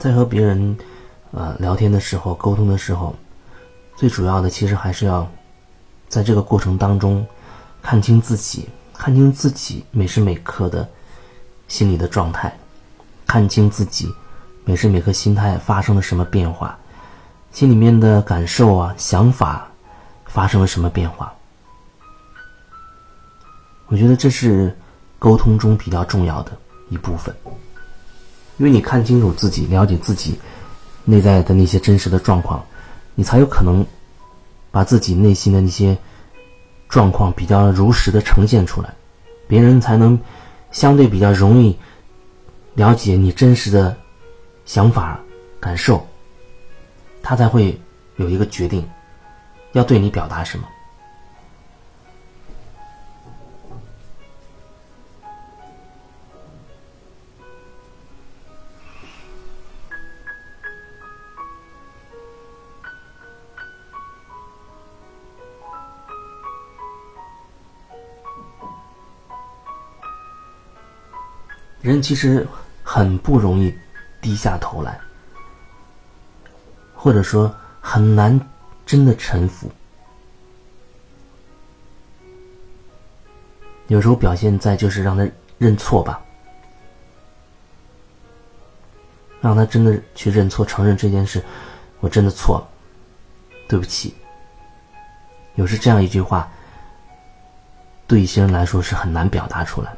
在和别人呃聊天的时候、沟通的时候，最主要的其实还是要在这个过程当中看清自己，看清自己每时每刻的心理的状态，看清自己每时每刻心态发生了什么变化，心里面的感受啊、想法发生了什么变化。我觉得这是沟通中比较重要的一部分，因为你看清楚自己，了解自己内在的那些真实的状况，你才有可能把自己内心的那些状况比较如实的呈现出来，别人才能相对比较容易了解你真实的想法、感受，他才会有一个决定，要对你表达什么。人其实很不容易低下头来，或者说很难真的臣服。有时候表现在就是让他认错吧，让他真的去认错，承认这件事，我真的错了，对不起。有时这样一句话，对一些人来说是很难表达出来。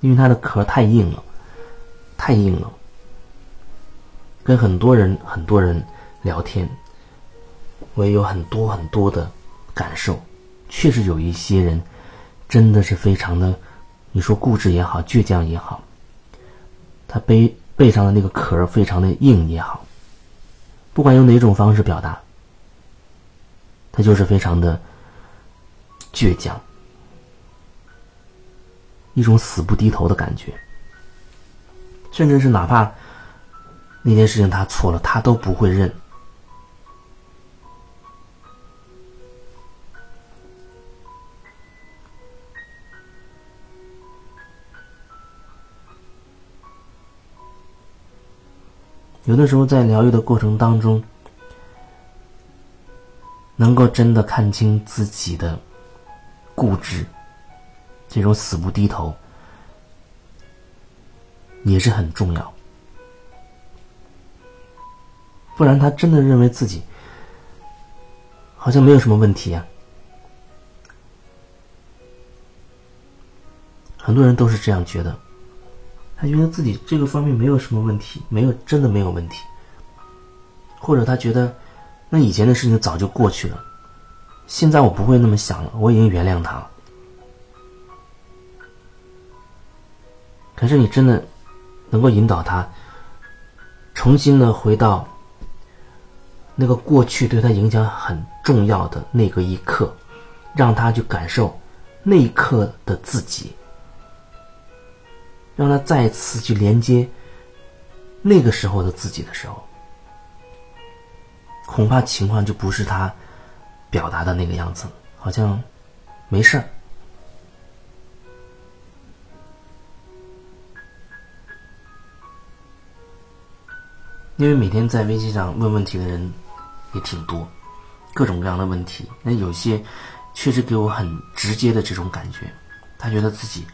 因为它的壳太硬了，太硬了。跟很多人很多人聊天，我也有很多很多的感受。确实有一些人真的是非常的，你说固执也好，倔强也好，他背背上的那个壳非常的硬也好，不管用哪种方式表达，他就是非常的倔强。一种死不低头的感觉，甚至是哪怕那件事情他错了，他都不会认。有的时候在疗愈的过程当中，能够真的看清自己的固执。这种死不低头也是很重要，不然他真的认为自己好像没有什么问题啊。很多人都是这样觉得，他觉得自己这个方面没有什么问题，没有真的没有问题，或者他觉得那以前的事情早就过去了，现在我不会那么想了，我已经原谅他了。可是你真的能够引导他重新的回到那个过去对他影响很重要的那个一刻，让他去感受那一刻的自己，让他再次去连接那个时候的自己的时候，恐怕情况就不是他表达的那个样子，好像没事儿。因为每天在微信上问问题的人也挺多，各种各样的问题。那有些确实给我很直接的这种感觉，他觉得自己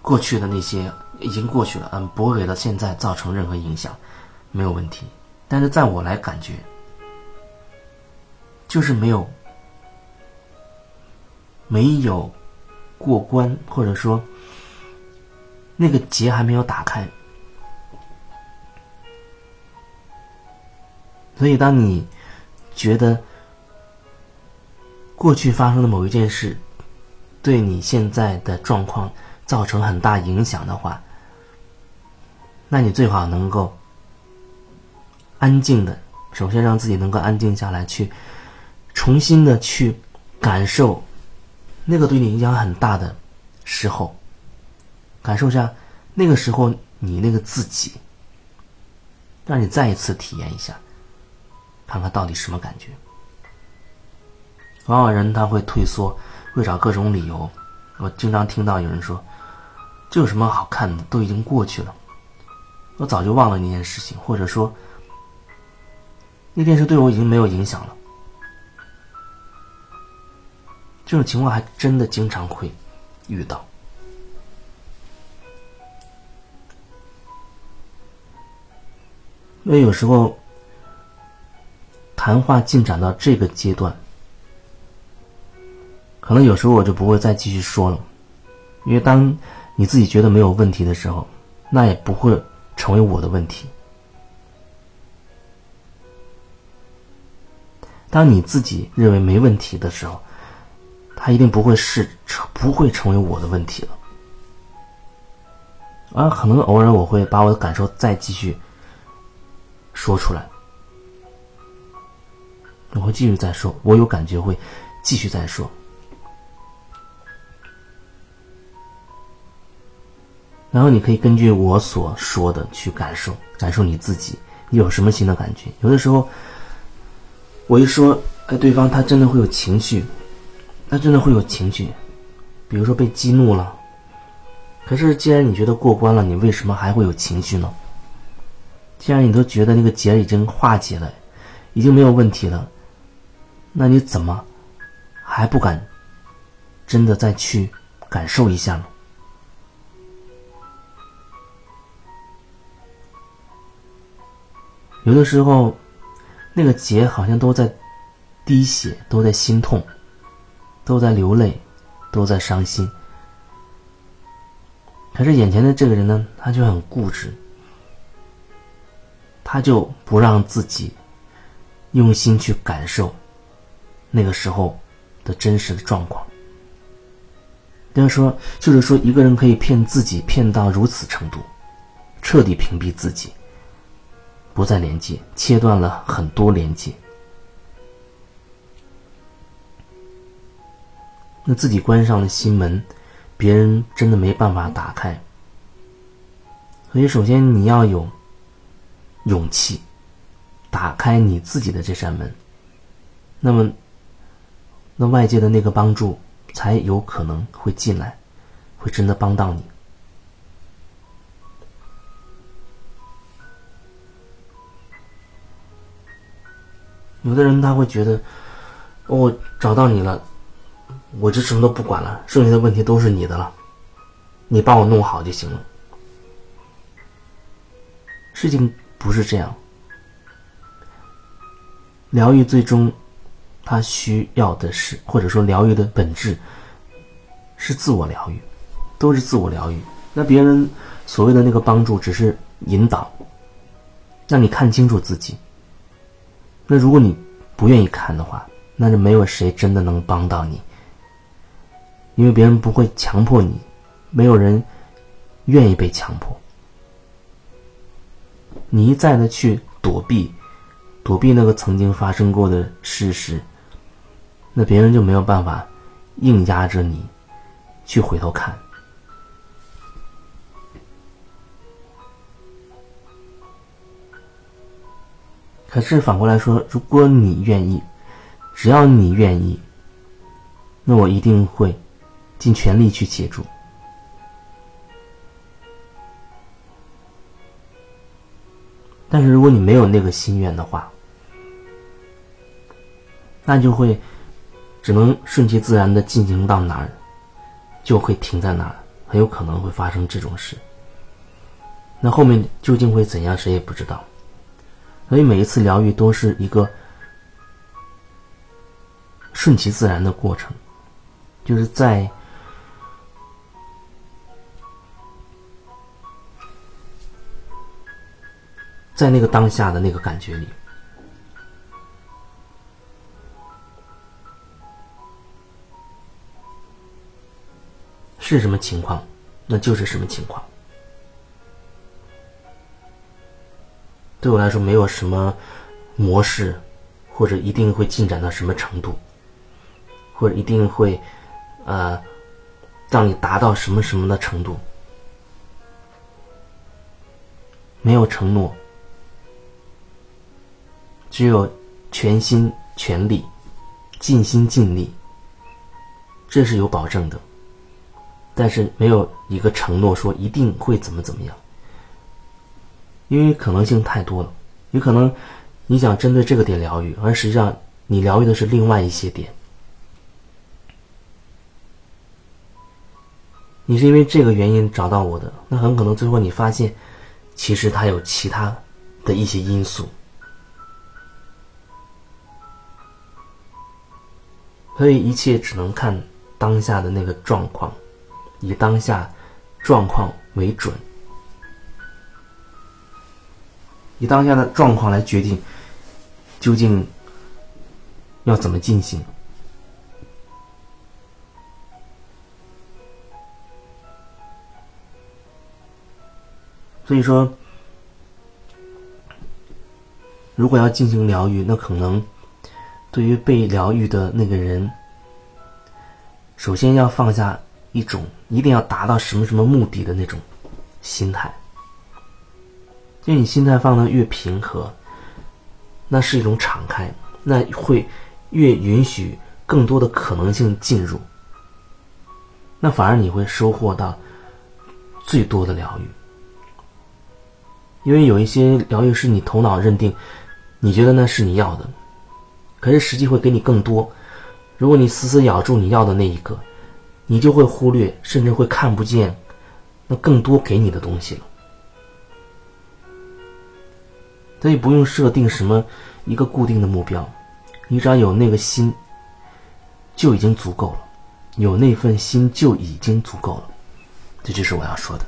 过去的那些已经过去了，嗯，不会给到现在造成任何影响，没有问题。但是在我来感觉，就是没有没有过关，或者说。那个结还没有打开，所以当你觉得过去发生的某一件事对你现在的状况造成很大影响的话，那你最好能够安静的，首先让自己能够安静下来，去重新的去感受那个对你影响很大的时候。感受一下那个时候你那个自己，让你再一次体验一下，看看到底什么感觉。往往人他会退缩，会找各种理由。我经常听到有人说：“这有什么好看的？都已经过去了，我早就忘了那件事情，或者说那件事对我已经没有影响了。这种情况还真的经常会遇到。因为有时候谈话进展到这个阶段，可能有时候我就不会再继续说了，因为当你自己觉得没有问题的时候，那也不会成为我的问题。当你自己认为没问题的时候，他一定不会是成不会成为我的问题了。啊，可能偶尔我会把我的感受再继续。说出来，我会继续再说。我有感觉会继续再说。然后你可以根据我所说的去感受，感受你自己你有什么新的感觉。有的时候，我一说，哎，对方他真的会有情绪，他真的会有情绪，比如说被激怒了。可是既然你觉得过关了，你为什么还会有情绪呢？既然你都觉得那个结已经化解了，已经没有问题了，那你怎么还不敢真的再去感受一下呢？有的时候，那个结好像都在滴血，都在心痛，都在流泪，都在伤心。可是眼前的这个人呢，他就很固执。他就不让自己用心去感受那个时候的真实的状况。要说，就是说，一个人可以骗自己骗到如此程度，彻底屏蔽自己，不再连接，切断了很多连接，那自己关上了心门，别人真的没办法打开。所以，首先你要有。勇气，打开你自己的这扇门，那么，那外界的那个帮助才有可能会进来，会真的帮到你。有的人他会觉得，我找到你了，我就什么都不管了，剩下的问题都是你的了，你帮我弄好就行了，事情。不是这样，疗愈最终，他需要的是，或者说疗愈的本质，是自我疗愈，都是自我疗愈。那别人所谓的那个帮助，只是引导，让你看清楚自己。那如果你不愿意看的话，那就没有谁真的能帮到你，因为别人不会强迫你，没有人愿意被强迫。你一再的去躲避，躲避那个曾经发生过的事实，那别人就没有办法硬压着你去回头看。可是反过来说，如果你愿意，只要你愿意，那我一定会尽全力去协助。但是如果你没有那个心愿的话，那就会只能顺其自然的进行到哪儿，就会停在哪儿，很有可能会发生这种事。那后面究竟会怎样，谁也不知道。所以每一次疗愈都是一个顺其自然的过程，就是在。在那个当下的那个感觉里，是什么情况，那就是什么情况。对我来说，没有什么模式，或者一定会进展到什么程度，或者一定会呃让你达到什么什么的程度，没有承诺。只有全心全力、尽心尽力，这是有保证的。但是没有一个承诺说一定会怎么怎么样，因为可能性太多了，有可能你想针对这个点疗愈，而实际上你疗愈的是另外一些点。你是因为这个原因找到我的，那很可能最后你发现，其实他有其他的一些因素，所以一切只能看当下的那个状况，以当下状况为准，以当下的状况来决定究竟要怎么进行。所以说，如果要进行疗愈，那可能对于被疗愈的那个人，首先要放下一种一定要达到什么什么目的的那种心态。就你心态放的越平和，那是一种敞开，那会越允许更多的可能性进入，那反而你会收获到最多的疗愈。因为有一些疗愈是你头脑认定，你觉得那是你要的，可是实际会给你更多。如果你死死咬住你要的那一个，你就会忽略，甚至会看不见那更多给你的东西了。所以不用设定什么一个固定的目标，你只要有那个心，就已经足够了。有那份心就已经足够了。这就是我要说的。